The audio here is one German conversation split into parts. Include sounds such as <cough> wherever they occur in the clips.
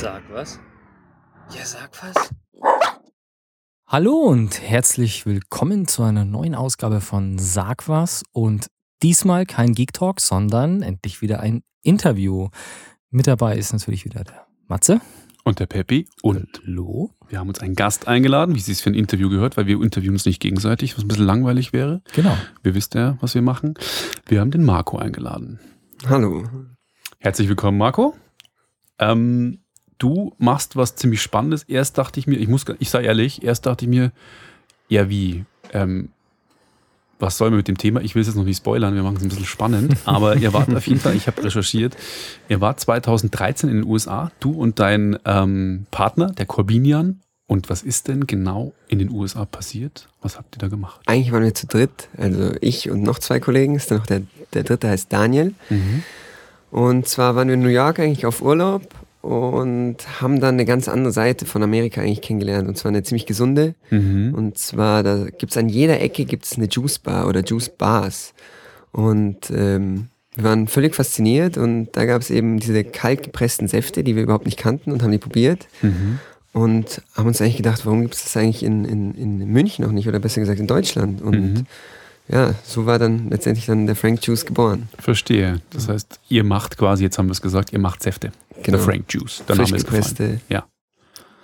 Sag was. Ja, sag was. Hallo und herzlich willkommen zu einer neuen Ausgabe von Sag was und diesmal kein Geek Talk, sondern endlich wieder ein Interview. Mit dabei ist natürlich wieder der Matze. Und der Peppi. Und Hallo. wir haben uns einen Gast eingeladen, wie sie es für ein Interview gehört, weil wir interviewen uns nicht gegenseitig, was ein bisschen langweilig wäre. Genau. Wir wisst ja, was wir machen. Wir haben den Marco eingeladen. Hallo. Herzlich willkommen, Marco. Ähm, du machst was ziemlich Spannendes. Erst dachte ich mir, ich muss, ich sei ehrlich, erst dachte ich mir, ja wie, ähm, was soll man mit dem Thema? Ich will es jetzt noch nicht spoilern, wir machen es ein bisschen spannend. <laughs> Aber ihr wart auf jeden Fall, ich habe recherchiert, ihr wart 2013 in den USA, du und dein ähm, Partner, der Corbinian. Und was ist denn genau in den USA passiert? Was habt ihr da gemacht? Eigentlich waren wir zu dritt, also ich und noch zwei Kollegen. Ist dann noch der, der dritte heißt Daniel. Und zwar waren wir in New York eigentlich auf Urlaub und haben dann eine ganz andere Seite von Amerika eigentlich kennengelernt. Und zwar eine ziemlich gesunde. Mhm. Und zwar, da gibt's an jeder Ecke gibt's eine Juice Bar oder Juice Bars. Und ähm, wir waren völlig fasziniert und da gab's eben diese kalt gepressten Säfte, die wir überhaupt nicht kannten und haben die probiert. Mhm. Und haben uns eigentlich gedacht, warum gibt es das eigentlich in, in, in München noch nicht oder besser gesagt in Deutschland? Und Mhm. ja, so war dann letztendlich dann der Frank Juice geboren. Verstehe. Das heißt, ihr macht quasi, jetzt haben wir es gesagt, ihr macht Säfte. Genau. Der Frank Juice. Der Frisch Name ist gefallen. gepresste, Ja.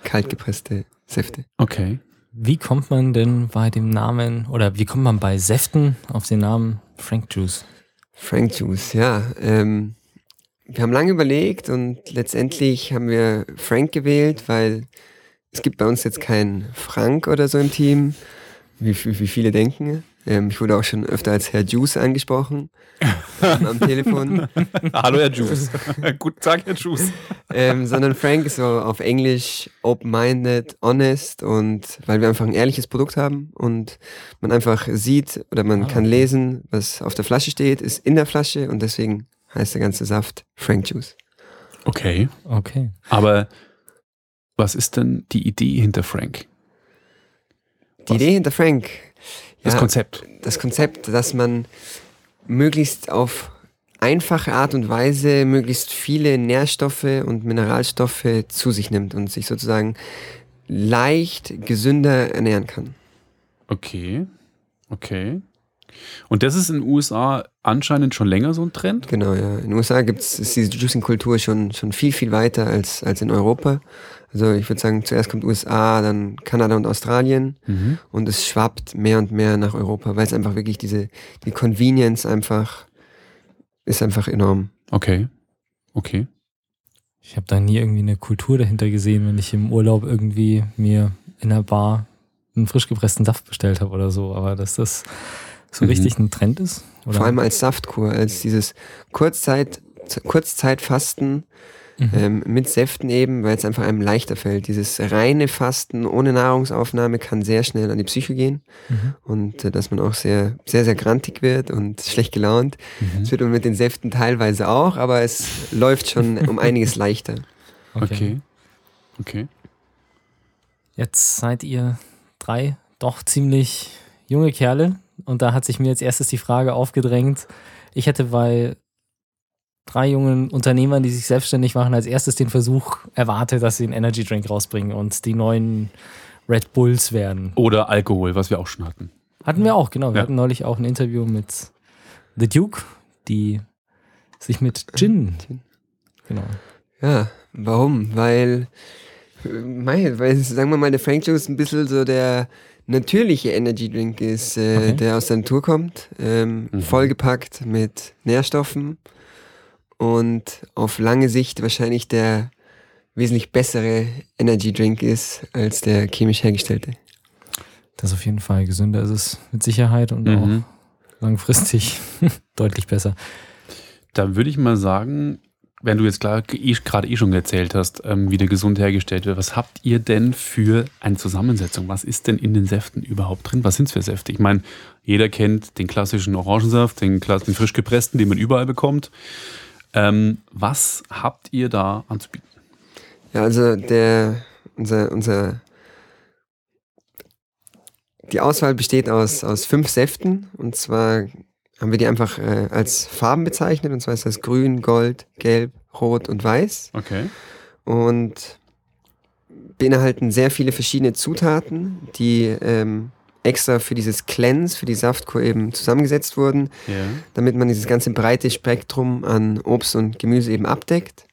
kalt gepresste Säfte. Okay. Wie kommt man denn bei dem Namen oder wie kommt man bei Säften auf den Namen Frank Juice? Frank Juice, ja. Ähm, wir haben lange überlegt und letztendlich haben wir Frank gewählt, weil es gibt bei uns jetzt keinen Frank oder so im Team, wie, wie, wie viele denken. Ähm, ich wurde auch schon öfter als Herr Juice angesprochen <laughs> am Telefon. Hallo, Herr Juice. <laughs> Guten Tag, Herr Juice. ähm, sondern Frank ist so auf Englisch open-minded, honest und weil wir einfach ein ehrliches Produkt haben und man einfach sieht oder man Ah, kann lesen, was auf der Flasche steht, ist in der Flasche und deswegen heißt der ganze Saft Frank Juice. Okay. Okay. Aber was ist denn die Idee hinter Frank? Die Was? Idee hinter Frank, Das ja, Konzept. das Konzept, dass man möglichst auf einfache Art und Weise möglichst viele Nährstoffe und Mineralstoffe zu sich nimmt und sich sozusagen leicht gesünder ernähren kann. Okay. Okay. Und das ist in den USA anscheinend schon länger so ein Trend? Genau, ja. In den USA gibt's, ist diese Juicing-Kultur schon, schon viel, viel weiter als, als in Europa. Also ich würde sagen, zuerst kommt USA, dann Kanada und Australien Mhm. und es schwappt mehr und mehr nach Europa, weil es einfach wirklich diese, die Convenience einfach ist einfach enorm. Okay. Okay. Ich habe da nie irgendwie eine Kultur dahinter gesehen, wenn ich im Urlaub irgendwie mir in der Bar einen frisch gepressten Saft bestellt habe oder so. Aber dass das so Mhm. richtig ein Trend ist? Oder? Vor allem als Saftkur, als dieses Kurzzeit, Kurzzeitfasten Mhm. ähm, mit Säften eben, weil es einfach einem leichter fällt. Dieses reine Fasten ohne Nahrungsaufnahme kann sehr schnell an die Psyche gehen. Mhm. und äh, dass man auch sehr, sehr, sehr grantig wird und schlecht gelaunt. Mhm. Das wird man mit den Säften teilweise auch, aber es läuft schon <laughs> um einiges leichter. Okay. Okay. Jetzt seid ihr drei doch ziemlich junge Kerle und da hat sich mir als erstes die Frage aufgedrängt. Ich hätte bei drei jungen Unternehmern, die sich selbstständig machen, als erstes den Versuch erwartet, dass sie einen Energy Drink rausbringen und die neuen Red Bulls werden. Oder Alkohol, was wir auch schon hatten. Hatten wir auch, genau. Wir Ja. hatten neulich auch ein Interview mit The Duke, die sich mit Gin, genau. Ja, warum? Weil, weil, sagen wir mal, der Frank Juice ein bisschen so der natürliche Energy Drink ist, äh, Okay. der aus der Natur kommt, ähm, Mhm. vollgepackt mit Nährstoffen und auf lange Sicht wahrscheinlich der wesentlich bessere Energy Drink ist als der chemisch hergestellte. Das ist auf jeden Fall gesünder ist es mit Sicherheit und Mhm. auch langfristig <laughs> deutlich besser. Da würde ich mal sagen, wenn du jetzt eh, gerade eh schon erzählt hast, ähm, wie der gesund hergestellt wird, was habt ihr denn für eine Zusammensetzung? Was ist denn in den Säften überhaupt drin? Was sind es für Säfte? Ich meine, jeder kennt den klassischen Orangensaft, den, den frisch gepressten, den man überall bekommt. Ähm, was habt ihr da anzubieten? Ja, also der, unser, unser, die Auswahl besteht aus, aus fünf Säften und zwar haben wir die einfach äh, als Farben bezeichnet und zwar ist das grün, gold, gelb, rot und weiß. Okay. und beinhalten sehr viele verschiedene Zutaten, die ähm, extra für dieses Cleanse, für die Saftkur eben zusammengesetzt wurden, Ja. damit man dieses ganze breite Spektrum an Obst und Gemüse eben abdeckt.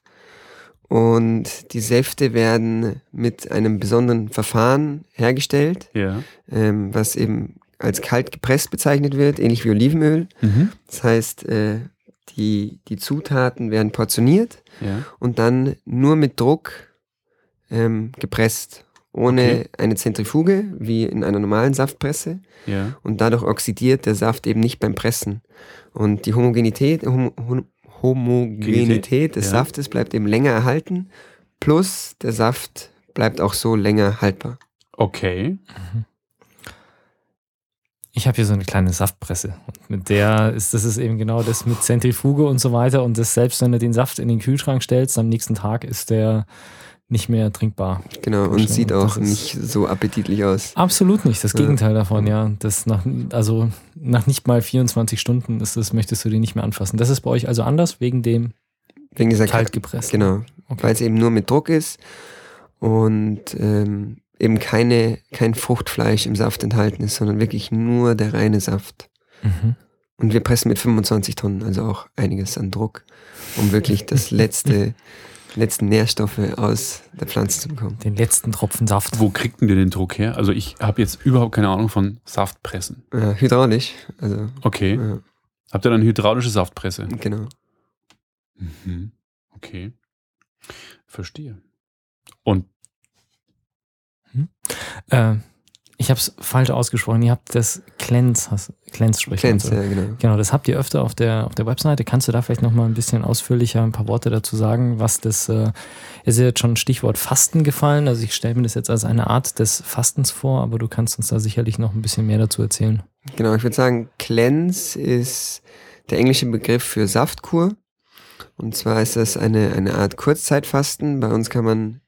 Und die Säfte werden mit einem besonderen Verfahren hergestellt, Ja. ähm, was eben als kalt gepresst bezeichnet wird, ähnlich wie Olivenöl. Mhm. Das heißt, äh, die, die Zutaten werden portioniert Ja. und dann nur mit Druck ähm, gepresst, ohne Okay. eine Zentrifuge, wie in einer normalen Saftpresse. Ja. Und dadurch oxidiert der Saft eben nicht beim Pressen. Und die Homogenität, Hom Hom Homogenität des ja. Saftes bleibt eben länger erhalten, plus der Saft bleibt auch so länger haltbar. Okay. Ich habe hier so eine kleine Saftpresse. Und mit der ist das ist eben genau das mit Zentrifuge und so weiter. Und das selbst, wenn du den Saft in den Kühlschrank stellst, am nächsten Tag ist der nicht mehr trinkbar. Genau, und sieht auch nicht so appetitlich aus. Absolut nicht. Das Ja. Gegenteil davon, ja. Das nach, also nach nicht mal 24 Stunden ist das, möchtest du den nicht mehr anfassen. Das ist bei euch also anders wegen dem Wegen dieser kalt gepresst. Genau, Okay. weil es eben nur mit Druck ist und ähm, eben keine, kein Fruchtfleisch im Saft enthalten ist, sondern wirklich nur der reine Saft. Mhm. Und wir pressen mit 25 Tonnen, also auch einiges an Druck, um wirklich das <laughs> letzte, letzten Nährstoffe aus der Pflanze zu bekommen. Den letzten Tropfen Saft. Wo kriegt denn ihr den Druck her? Also ich habe jetzt überhaupt keine Ahnung von Saftpressen. Äh, hydraulisch, also Okay. ja, Habt ihr dann eine hydraulische Saftpresse? genau. Mhm. Okay. Verstehe. Und Äh, ich habe es falsch ausgesprochen. Ihr habt das Cleanse, Cleanse sprechen. Cleanse, also. ja, genau. Genau, das habt ihr öfter auf der, auf der Webseite. Kannst du da vielleicht nochmal ein bisschen ausführlicher ein paar Worte dazu sagen, was das, äh, ist ja jetzt schon Stichwort Fasten gefallen. Also ich stelle mir das jetzt als eine Art des Fastens vor, aber du kannst uns da sicherlich noch ein bisschen mehr dazu erzählen. Genau, ich würde sagen, Cleanse ist der englische Begriff für Saftkur. Und zwar ist das eine, eine Art Kurzzeitfasten. Bei uns kann man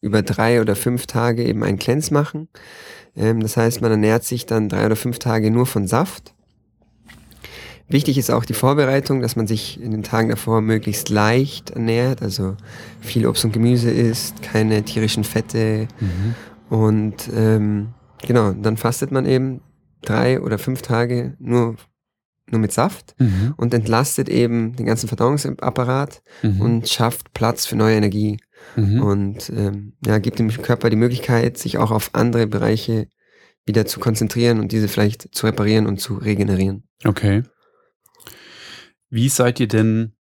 über drei oder fünf Tage eben einen Cleanse machen. Ähm, das heißt, man ernährt sich dann drei oder fünf Tage nur von Saft. Wichtig ist auch die Vorbereitung, dass man sich in den Tagen davor möglichst leicht ernährt, also viel Obst und Gemüse isst, keine tierischen Fette, und ähm, genau, dann fastet man eben drei oder fünf Tage nur, nur mit Saft Mhm. und entlastet eben den ganzen Verdauungsapparat Mhm. und schafft Platz für neue Energie Mhm. und ähm, ja, gibt dem Körper die Möglichkeit, sich auch auf andere Bereiche wieder zu konzentrieren und diese vielleicht zu reparieren und zu regenerieren. Okay. Wie seid ihr denn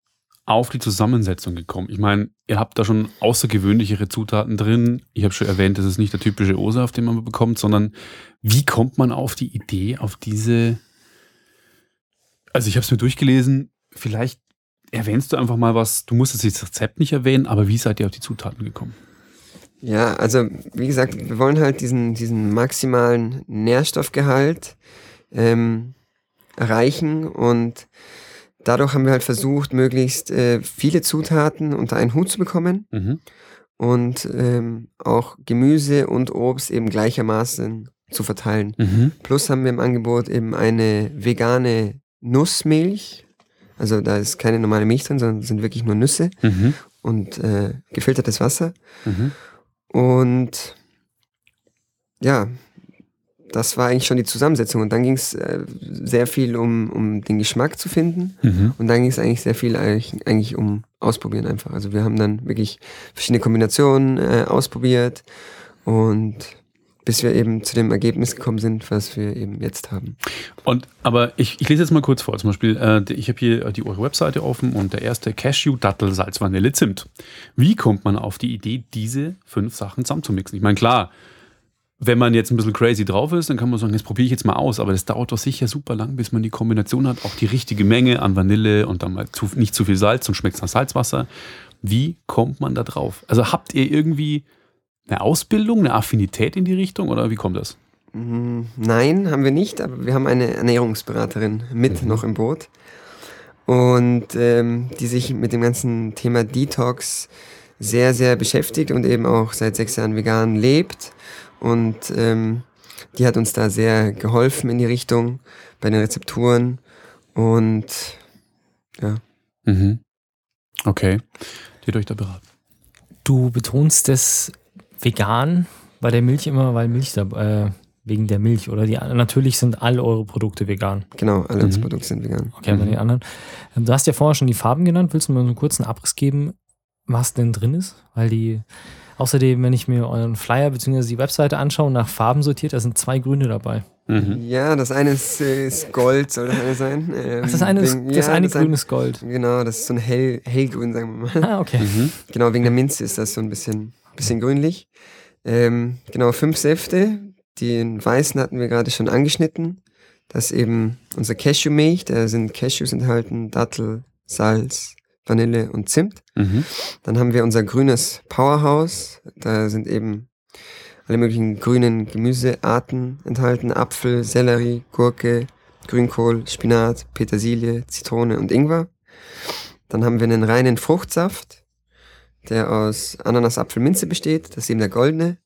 auf die Zusammensetzung gekommen? Ich meine, ihr habt da schon außergewöhnlichere Zutaten drin. Ich habe schon erwähnt, das ist nicht der typische O-Saft, den man bekommt, sondern wie kommt man auf die Idee, auf diese... Also ich habe es mir durchgelesen, vielleicht erwähnst du einfach mal was, du musst jetzt das Rezept nicht erwähnen, aber wie seid ihr auf die Zutaten gekommen? Ja, also wie gesagt, wir wollen halt diesen, diesen maximalen Nährstoffgehalt ähm, erreichen und dadurch haben wir halt versucht, möglichst äh, viele Zutaten unter einen Hut zu bekommen Mhm. und ähm, auch Gemüse und Obst eben gleichermaßen zu verteilen. Mhm. Plus haben wir im Angebot eben eine vegane Nussmilch. Also da ist keine normale Milch drin, sondern sind wirklich nur Nüsse Mhm. und äh, gefiltertes Wasser. Mhm. Und ja, das war eigentlich schon die Zusammensetzung. Und dann ging es äh, sehr viel um, um den Geschmack zu finden. Mhm. Und dann ging es eigentlich sehr viel eigentlich, eigentlich um Ausprobieren einfach. Also wir haben dann wirklich verschiedene Kombinationen äh, ausprobiert und bis wir eben zu dem Ergebnis gekommen sind, was wir eben jetzt haben. Und aber ich, ich lese jetzt mal kurz vor. Zum Beispiel, äh, ich habe hier die eure Webseite offen und der erste Cashew, Dattel, Salz, Vanille, Zimt. Wie kommt man auf die Idee, diese fünf Sachen zusammenzumixen? Ich meine, klar, wenn man jetzt ein bisschen crazy drauf ist, dann kann man sagen, das probiere ich jetzt mal aus. Aber das dauert doch sicher super lang, bis man die Kombination hat, auch die richtige Menge an Vanille und dann mal zu, nicht zu viel Salz und schmeckt nach Salzwasser. Wie kommt man da drauf? Also habt ihr irgendwie eine Ausbildung, eine Affinität in die Richtung oder wie kommt das? Mm, Nein, haben wir nicht, aber wir haben eine Ernährungsberaterin mit noch im Boot. Und ähm, die sich mit dem ganzen Thema Detox sehr, sehr beschäftigt und eben auch seit sechs Jahren vegan lebt. Und ähm, die hat uns da sehr geholfen in die Richtung bei den Rezepturen. Und ja, Mhm. Okay. Die hat euch da beraten. Du betonst es vegan bei der Milch immer, weil Milch da, äh, wegen der Milch oder die natürlich sind alle eure Produkte vegan. Genau, alle unsere Mhm. Produkte sind vegan. Okay, aber die anderen. Ähm, Du hast ja vorher schon die Farben genannt. Willst du mir einen kurzen Abriss geben, was denn drin ist? Weil die, außerdem, wenn ich mir euren Flyer bzw. die Webseite anschaue, und nach Farben sortiert, da sind zwei Grüne dabei. Mhm. Ja, das eine ist, ist Gold, soll das eine sein. Ähm, Ach, das eine ist, wegen- das ja, eine ein- Grün ist Gold. Genau, das ist so ein hell, hellgrün, sagen wir mal. Ah, okay. Mhm. Genau, wegen der Minze ist das so ein bisschen, bisschen grünlich. Ähm, genau, fünf Säfte. Den weißen hatten wir gerade schon angeschnitten. Das ist eben unser Cashewmilch. Da sind Cashews enthalten, Dattel, Salz, Vanille und Zimt. Mhm. Dann haben wir unser grünes Powerhouse. Da sind eben alle möglichen grünen Gemüsearten enthalten. Apfel, Sellerie, Gurke, Grünkohl, Spinat, Petersilie, Zitrone und Ingwer. Dann haben wir einen reinen Fruchtsaft, der aus Ananas, Apfel, Minze besteht. Das ist eben der goldene.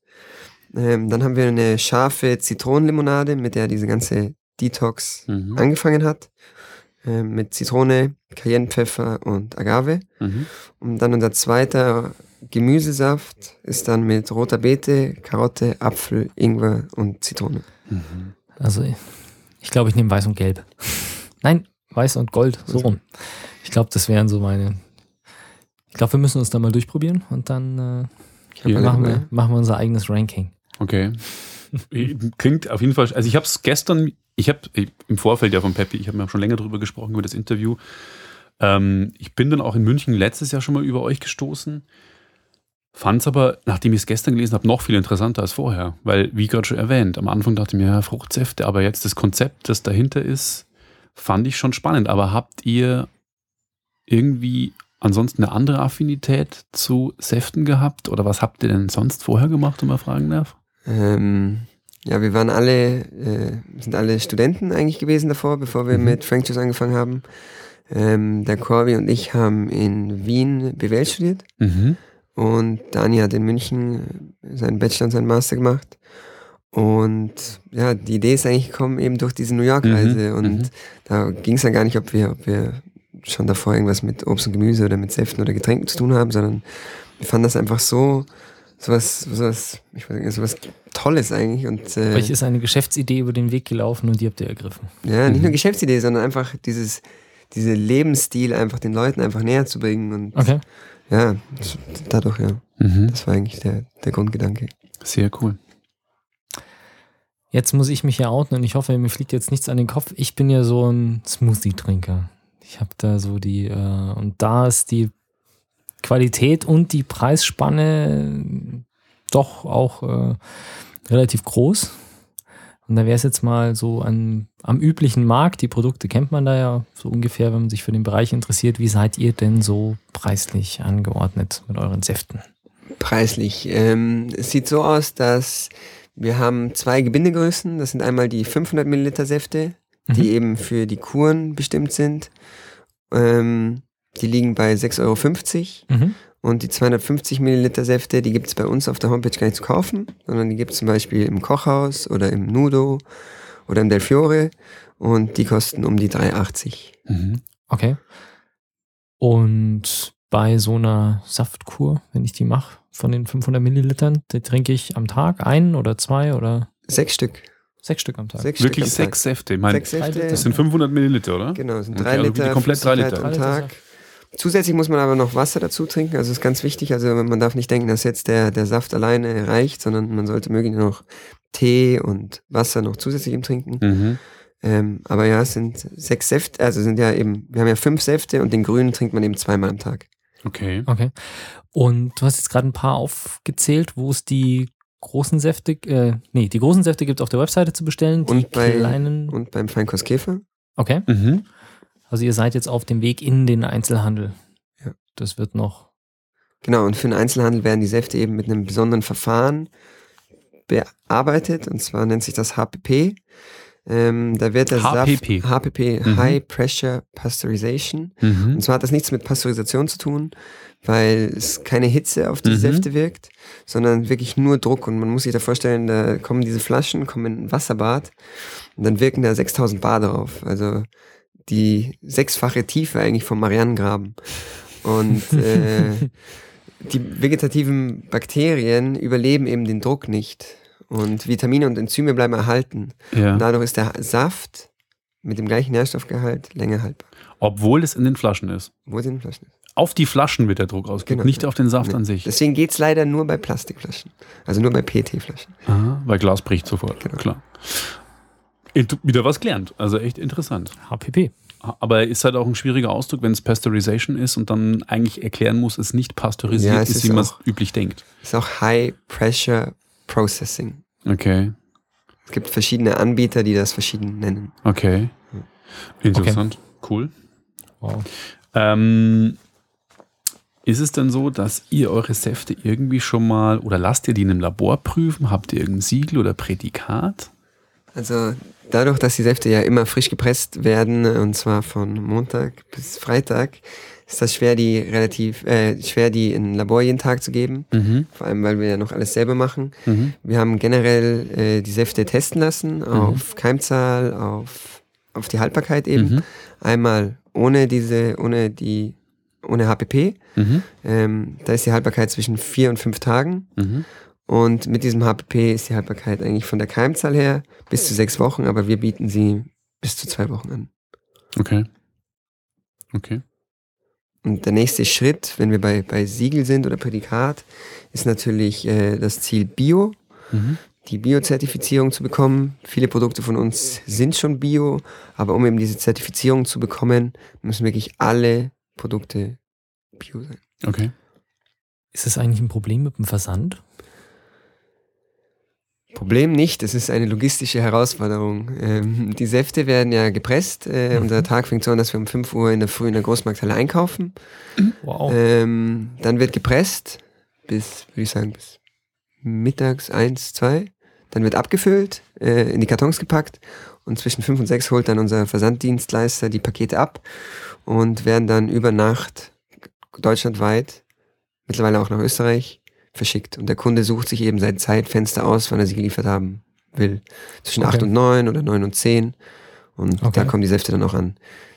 Ähm, dann haben wir eine scharfe Zitronenlimonade, mit der diese ganze Detox Mhm. angefangen hat. Ähm, mit Zitrone, Cayennepfeffer und Agave. Mhm. Und dann unser zweiter Gemüsesaft ist dann mit roter Beete, Karotte, Apfel, Ingwer und Zitrone. Mhm. Also, ich glaube, ich nehme Weiß und Gelb. <laughs> Nein, Weiß und Gold, so rum. Ich glaube, das wären so meine. Ich glaube, wir müssen uns da mal durchprobieren und dann äh, alle machen, wir, machen wir unser eigenes Ranking. Okay. Klingt auf jeden Fall, also ich habe es gestern, ich habe im Vorfeld ja von Peppi, ich habe mir schon länger darüber gesprochen, über das Interview. Ähm, ich bin dann auch in München letztes Jahr schon mal über euch gestoßen. Fand es aber, nachdem ich es gestern gelesen habe, noch viel interessanter als vorher. Weil, wie gerade schon erwähnt, am Anfang dachte ich mir, ja, Fruchtsäfte, aber jetzt das Konzept, das dahinter ist, fand ich schon spannend. Aber habt ihr irgendwie ansonsten eine andere Affinität zu Säften gehabt? Oder was habt ihr denn sonst vorher gemacht, wenn man fragen darf? Ähm, ja, wir waren alle, äh, sind alle Studenten eigentlich gewesen davor, bevor wir Mhm. mit Frank Juice angefangen haben. Ähm, der Corby und ich haben in Wien BWL studiert Mhm. und Dani hat in München äh, seinen Bachelor und seinen Master gemacht. Und ja, die Idee ist eigentlich gekommen eben durch diese New York-Reise. Mhm, Und mhm. da ging es ja gar nicht, ob wir, ob wir schon davor irgendwas mit Obst und Gemüse oder mit Säften oder Getränken zu tun haben, sondern wir fanden das einfach so, sowas, sowas, ich weiß nicht, sowas Tolles eigentlich. Und äh, Euch ist eine Geschäftsidee über den Weg gelaufen und die habt ihr ergriffen. ja, nicht Mhm. nur Geschäftsidee, sondern einfach dieses, diese Lebensstil einfach den Leuten einfach näher zu bringen. Und Okay. ja, das- dadurch, ja. Mhm. Das war eigentlich der, der Grundgedanke. Sehr cool. Jetzt muss ich mich ja outen und ich hoffe, mir fliegt jetzt nichts an den Kopf. Ich bin ja so ein Smoothie-Trinker. Ich habe da so die, äh, und da ist die Qualität und die Preisspanne doch auch äh, relativ groß. Und da wäre es jetzt mal so an, am üblichen Markt, die Produkte kennt man da ja so ungefähr, wenn man sich für den Bereich interessiert. Wie seid ihr denn so preislich angeordnet mit euren Säften? Preislich. Ähm, es sieht so aus, dass wir haben zwei Gebindegrößen. Das sind einmal die 500 Milliliter Säfte, die Mhm. eben für die Kuren bestimmt sind. Ähm, die liegen bei 6,50 Euro. Mhm. Und die 250 Milliliter Säfte, die gibt es bei uns auf der Homepage gar nicht zu kaufen, sondern die gibt es zum Beispiel im Kochhaus oder im Nudo oder im Del Fiore. Und die kosten um die 3,80. Mhm. Okay. Und bei so einer Saftkur, wenn ich die mache, von den 500 Millilitern, die trinke ich am Tag ein oder zwei oder Sechs Stück. Sechs Stück am Tag. Sechs Wirklich Stück am sechs Säfte. Ich meine, Sechs Säfte. Das sind 500 Milliliter, oder? Genau, sind Okay, drei also Liter komplett drei Liter. am Tag. Zusätzlich muss man aber noch Wasser dazu trinken, also ist ganz wichtig. Also man darf nicht denken, dass jetzt der, der Saft alleine reicht, sondern man sollte möglichst noch Tee und Wasser noch zusätzlich im Trinken. Mhm. Ähm, aber ja, es sind sechs Säfte, also sind ja eben, wir haben ja fünf Säfte und den grünen trinkt man eben zweimal am Tag. Okay. Okay. Und du hast jetzt gerade ein paar aufgezählt, wo es die großen Säfte, äh, nee, die großen Säfte gibt es auf der Webseite zu bestellen, die Und bei- kleinen. Und beim Feinkostkäfer? okay. Mhm. Also ihr seid jetzt auf dem Weg in den Einzelhandel. Ja. Das wird noch. Genau, und für den Einzelhandel werden die Säfte eben mit einem besonderen Verfahren bearbeitet, und zwar nennt sich das HPP. Ähm, da wird der HPP. Saft HPP, Mhm. High Pressure Pasteurization. Mhm. Und zwar hat das nichts mit Pasteurisation zu tun, weil es keine Hitze auf die Mhm. Säfte wirkt, sondern wirklich nur Druck. Und man muss sich da vorstellen, da kommen diese Flaschen, kommen in ein Wasserbad und dann wirken da 6000 Bar drauf. Also die sechsfache Tiefe eigentlich vom Marianengraben. Und <laughs> äh, die vegetativen Bakterien überleben eben den Druck nicht. Und Vitamine und Enzyme bleiben erhalten. Ja. Und dadurch ist der Saft mit dem gleichen Nährstoffgehalt länger haltbar. Obwohl es in den Flaschen ist. Wo sind die Flaschen? Auf die Flaschen wird der Druck ausgeübt, Genau. nicht auf den Saft Nee. an sich. Deswegen geht es leider nur bei Plastikflaschen. Also nur bei PET-Flaschen. Aha, weil Glas bricht sofort, Genau. klar. Wieder was gelernt, also echt interessant. HPP. Aber ist halt auch ein schwieriger Ausdruck, wenn es Pasteurization ist und dann eigentlich erklären muss, es nicht pasteurisiert Ja, es ist, ist wie man es üblich denkt. Ist auch High Pressure Processing. Okay, Es gibt verschiedene Anbieter, die das verschieden nennen. okay. Interessant, cool. Wow. Ähm, ist es denn so, dass ihr eure Säfte irgendwie schon mal oder lasst ihr die in einem Labor prüfen? Habt ihr irgendein Siegel oder Prädikat? Also dadurch, dass die Säfte ja immer frisch gepresst werden, und zwar von Montag bis Freitag, ist das schwer, die relativ äh, schwer, die in Labor jeden Tag zu geben. Mhm. Vor allem, weil wir ja noch alles selber machen. Mhm. Wir haben generell äh, die Säfte testen lassen auf Keimzahl, auf, auf die Haltbarkeit eben. Mhm. Einmal ohne diese, ohne die, ohne HPP. Mhm. Ähm, da ist die Haltbarkeit zwischen vier und fünf Tagen. Mhm. Und mit diesem HPP ist die Haltbarkeit eigentlich von der Keimzahl her bis zu sechs Wochen, aber wir bieten sie bis zu zwei Wochen an. Okay. Okay. Und der nächste Schritt, wenn wir bei, bei Siegel sind oder Prädikat, ist natürlich äh, das Ziel Bio, Mhm. die Bio-Zertifizierung zu bekommen. Viele Produkte von uns sind schon Bio, aber um eben diese Zertifizierung zu bekommen, müssen wirklich alle Produkte Bio sein. Okay. Ist das eigentlich ein Problem mit dem Versand? Problem nicht, es ist eine logistische Herausforderung. Ähm, die Säfte werden ja gepresst. Äh, Mhm. Unser Tag fängt so an, dass wir um 5 Uhr in der Früh in der Großmarkthalle einkaufen. Wow. Ähm, dann wird gepresst bis, würde ich sagen, bis mittags eins, zwei. Dann wird abgefüllt, äh, in die Kartons gepackt und zwischen fünf und sechs holt dann unser Versanddienstleister die Pakete ab und werden dann über Nacht deutschlandweit, mittlerweile auch nach Österreich, verschickt. Und der Kunde sucht sich eben sein Zeitfenster aus, wann er sie geliefert haben will. Zwischen Okay. acht und neun oder neun und zehn. Und Okay. da kommen die Säfte dann auch an.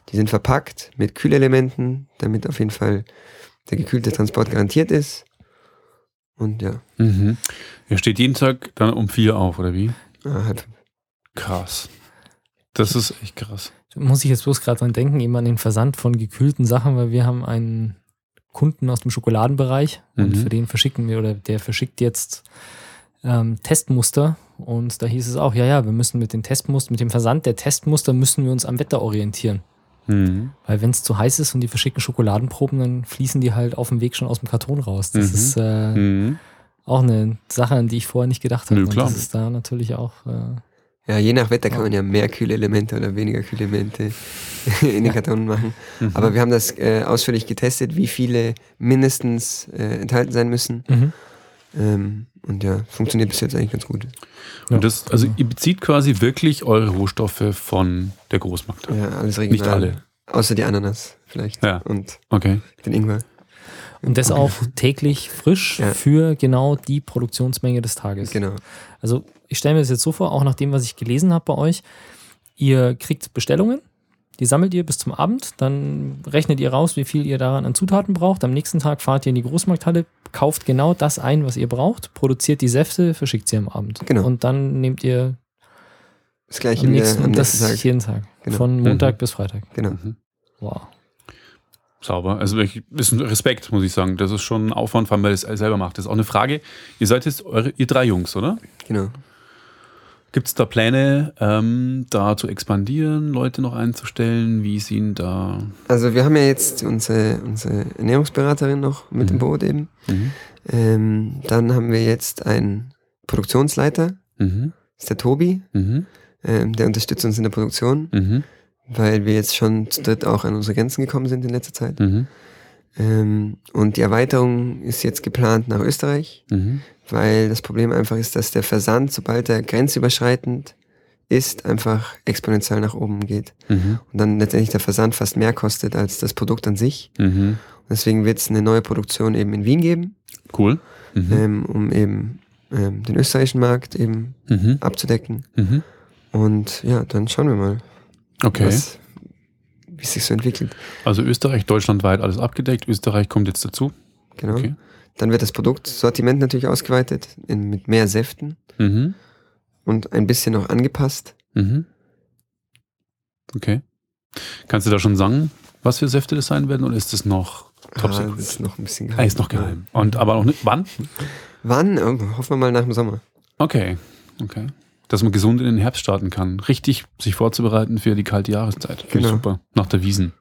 Die sind verpackt mit Kühlelementen, damit auf jeden Fall der gekühlte Transport garantiert ist. Und ja, Mhm. Ihr steht jeden Tag dann um vier auf, oder wie? ah, halb fünf. Krass. Das ist echt krass. Muss ich jetzt bloß gerade dran denken, eben an den Versand von gekühlten Sachen, weil wir haben einen Kunden aus dem Schokoladenbereich und Mhm. für den verschicken wir, oder der verschickt jetzt ähm, Testmuster und da hieß es auch, ja, ja, wir müssen mit den Testmuster, mit dem Versand der Testmuster müssen wir uns am Wetter orientieren. Mhm. Weil wenn es zu heiß ist und die verschicken Schokoladenproben, dann fließen die halt auf dem Weg schon aus dem Karton raus. Das Mhm. ist äh, Mhm. auch eine Sache, an die ich vorher nicht gedacht habe. Und klar. das ist da natürlich auch äh, Ja, je nach Wetter kann man ja mehr Kühlelemente oder weniger Kühlelemente <laughs> in den Karton machen. Mhm. Aber wir haben das äh, ausführlich getestet, wie viele mindestens äh, enthalten sein müssen. mhm. Ähm, und ja, funktioniert bis jetzt eigentlich ganz gut. Ja. Und das, also ihr bezieht quasi wirklich eure Rohstoffe von der Großmarkt. Ja, alles regional. Nicht alle. Außer die Ananas vielleicht. Ja. Und Okay. den Ingwer. Und das auch täglich frisch Ja. für genau die Produktionsmenge des Tages. Genau. Also ich stelle mir das jetzt so vor, auch nach dem, was ich gelesen habe bei euch, ihr kriegt Bestellungen, die sammelt ihr bis zum Abend, dann rechnet ihr raus, wie viel ihr daran an Zutaten braucht. Am nächsten Tag fahrt ihr in die Großmarkthalle, kauft genau das ein, was ihr braucht, produziert die Säfte, verschickt sie am Abend. Genau. Und dann nehmt ihr Das gleiche am am nächsten, am und das Tag. jeden Tag. Genau. Von Montag bis Freitag. Genau. Mhm. Wow. Sauber. Also wirklich, ist ein Respekt, muss ich sagen. Das ist schon ein Aufwand, vor allem, weil ihr es selber macht. Das ist auch eine Frage. Ihr seid jetzt eure, ihr drei Jungs, oder? Genau. Gibt es da Pläne, ähm, da zu expandieren, Leute noch einzustellen? Wie sind da? Also wir haben ja jetzt unsere, unsere Ernährungsberaterin noch mit Mhm. im Boot eben. Mhm. Ähm, dann haben wir jetzt einen Produktionsleiter, Mhm. das ist der Tobi, Mhm. ähm, der unterstützt uns in der Produktion, Mhm. weil wir jetzt schon zu dritt auch an unsere Grenzen gekommen sind in letzter Zeit. Ähm, und die Erweiterung ist jetzt geplant nach Österreich, Mhm. weil das Problem einfach ist, dass der Versand, sobald er grenzüberschreitend ist, einfach exponentiell nach oben geht. Mhm. Und dann letztendlich der Versand fast mehr kostet als das Produkt an sich. Mhm. Deswegen wird es eine neue Produktion eben in Wien geben, Cool. Mhm. ähm, um eben ähm, den österreichischen Markt eben Mhm. abzudecken. Mhm. Und ja, dann schauen wir mal, Okay. was, wie es sich so entwickelt. Also Österreich, deutschlandweit alles abgedeckt. Österreich kommt jetzt dazu. Genau. Okay. Dann wird das Produktsortiment natürlich ausgeweitet in, mit mehr Säften Mhm. und ein bisschen noch angepasst. Mhm. Okay. Kannst du da schon sagen, was für Säfte das sein werden oder ist das noch top Ah, ist noch ein bisschen Ah, ist noch geheim. Und aber auch nicht. Wann? Wann? Oh, hoffen wir mal nach dem Sommer. Okay. Okay. Dass man gesund in den Herbst starten kann. Richtig sich vorzubereiten für die kalte Jahreszeit. Finde ich Genau. super. Nach der Wiesen.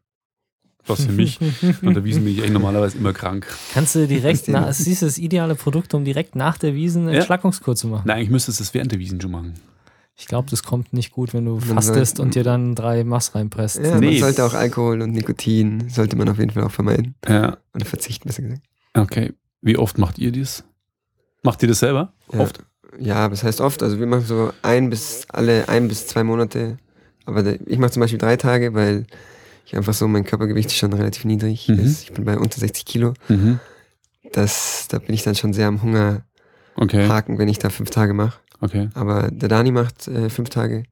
Was für mich. Nach der Wiesen bin ich eigentlich normalerweise immer krank. Kannst du direkt, na, es ist das ideale Produkt, um direkt nach der Wiesen eine Ja. Entschlackungskur zu machen. Nein, eigentlich müsstest du es während der Wiesen schon machen. Ich glaube, das kommt nicht gut, wenn du Man fastest soll- und dir dann drei Mass reinpresst. Ja, Nee. man sollte auch Alkohol und Nikotin, sollte man auf jeden Fall auch vermeiden. Ja. Oder verzichten, besser gesagt. Okay. Wie oft macht ihr dies? Macht ihr das selber? Ja. Oft? Ja, das heißt oft. Also wir machen so ein bis alle ein bis zwei Monate. Aber ich mache zum Beispiel drei Tage, weil ich einfach so, mein Körpergewicht ist schon relativ niedrig. Mhm. ist. Ich bin bei unter 60 Kilo. Mhm. Das, da bin ich dann schon sehr am Hunger Okay. haken, wenn ich da fünf Tage mache. Okay. Aber der Dani macht äh, fünf Tage.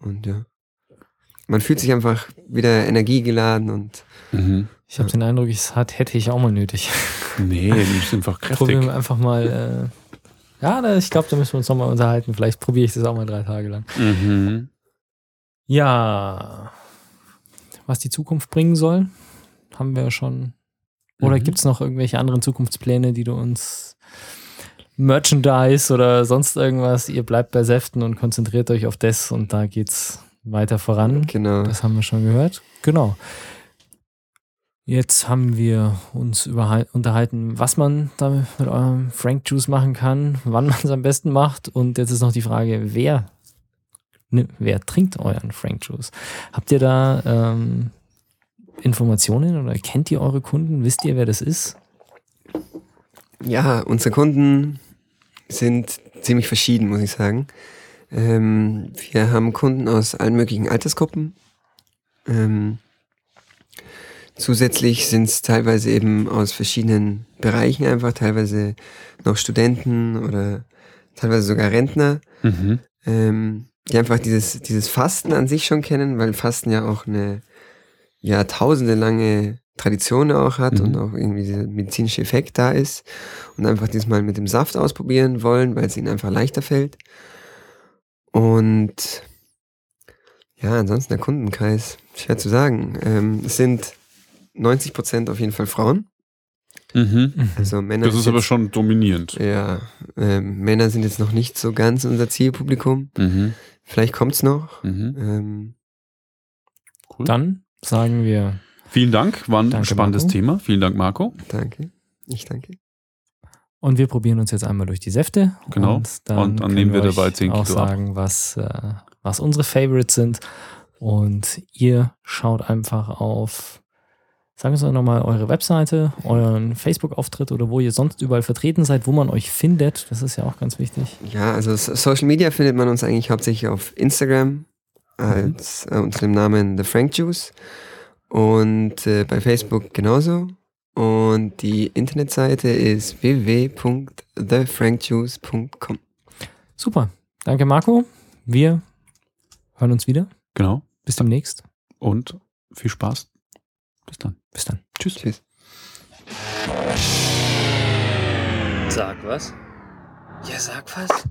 Und ja. Man fühlt sich einfach wieder energiegeladen und Mhm. Ich habe den Eindruck, es hat, hätte ich auch mal nötig. Nee, die ist einfach <laughs> Probieren kräftig. wir einfach mal. Äh, ja, ich glaube, da müssen wir uns nochmal unterhalten. Vielleicht probiere ich das auch mal drei Tage lang. Mhm. Ja. Was die Zukunft bringen soll, haben wir schon. Oder Mhm. gibt es noch irgendwelche anderen Zukunftspläne, die du uns Merchandise oder sonst irgendwas? Ihr bleibt bei Säften und konzentriert euch auf das und da geht's weiter voran. genau. Das haben wir schon gehört. Genau. Jetzt haben wir uns unterhalten, was man da mit eurem Frank Juice machen kann, wann man es am besten macht. Und jetzt ist noch die Frage, wer, ne, wer trinkt euren Frank Juice? Habt ihr da ähm, Informationen oder kennt ihr eure Kunden? Wisst ihr, wer das ist? Ja, unsere Kunden sind ziemlich verschieden, muss ich sagen. Ähm, wir haben Kunden aus allen möglichen Altersgruppen. Ähm, zusätzlich sind es teilweise eben aus verschiedenen Bereichen einfach, teilweise noch Studenten oder teilweise sogar Rentner, Mhm. ähm, die einfach dieses, dieses Fasten an sich schon kennen, weil Fasten ja auch eine jahrtausendelange Tradition auch hat Mhm. und auch irgendwie dieser medizinische Effekt da ist und einfach diesmal mit dem Saft ausprobieren wollen, weil es ihnen einfach leichter fällt. Und ja, ansonsten der Kundenkreis, schwer zu sagen. Ähm, es sind 90 Prozent auf jeden Fall Frauen. Mhm. Also Männer. Das ist sind aber jetzt- schon dominierend. Ja, ähm, Männer sind jetzt noch nicht so ganz unser Zielpublikum. Mhm. Vielleicht kommt's noch. Mhm. Ähm, Cool. Dann sagen wir Vielen Dank, war ein Danke, spannendes Marco. Thema. Vielen Dank, Marco. danke. Ich danke. und wir probieren uns jetzt einmal durch die Säfte. Genau. Und dann, Und dann nehmen wir euch dabei 10 auch Kilo ab. sagen, was, äh, was unsere Favorites sind. Und ihr schaut einfach auf, sagen Sie nochmal, eure Webseite, euren Facebook-Auftritt oder wo ihr sonst überall vertreten seid, wo man euch findet. Das ist ja auch ganz wichtig. Ja, also So- Social Media findet man uns eigentlich hauptsächlich auf Instagram als äh, unter dem Namen The Frank Juice und äh, bei Facebook genauso. Und die Internetseite ist www.thefrankjuice.com. Super. Danke, Marco. Wir hören uns wieder. Genau. Bis demnächst. Und viel Spaß. Bis dann. Bis dann. Tschüss. Tschüss. Sag was? Ja, sag was.